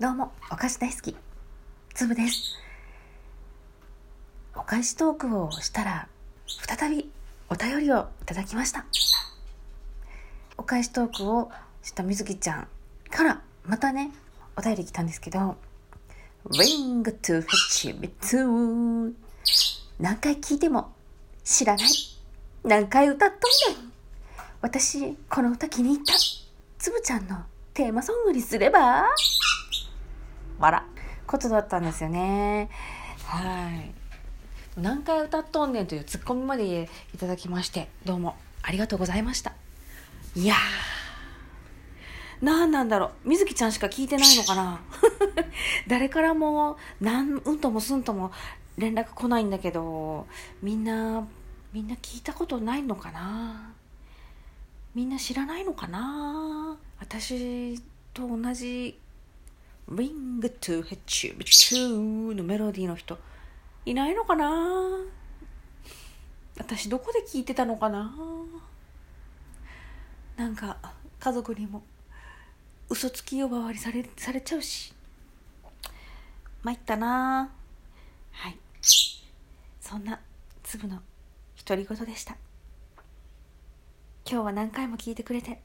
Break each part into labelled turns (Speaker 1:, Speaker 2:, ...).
Speaker 1: どうも、お菓子大好き、つぶです。お菓子トークをしたら、再びお便りをいただきました。お菓子トークをしたみずきちゃんから、またね、お便り来たんですけど、Ring to Fetch Me Too 何回聞いても知らない。何回歌っとんねん。私、この歌気に入った。つぶちゃんのテーマソングにすればわら。ことだったんですよね。はい。何回歌っとんねんというツッコミまでいただきまして、どうもありがとうございました。いやー、なんなんだろう。みずきちゃんしか聞いてないのかな 誰からも、なん、うんともすんとも連絡来ないんだけど、みんな、みんな聞いたことないのかなみんな知らないのかな私と同じ Ring to hit you to のメロディーの人。いないのかな？私どこで聞いてたのかな？なんか家族にも嘘つき呼ばわりされされちゃうし。参ったな。はい。そんな粒の独り言でした。今日は何回も聞いてくれて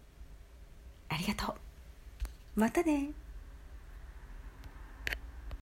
Speaker 1: ありがとう。またね。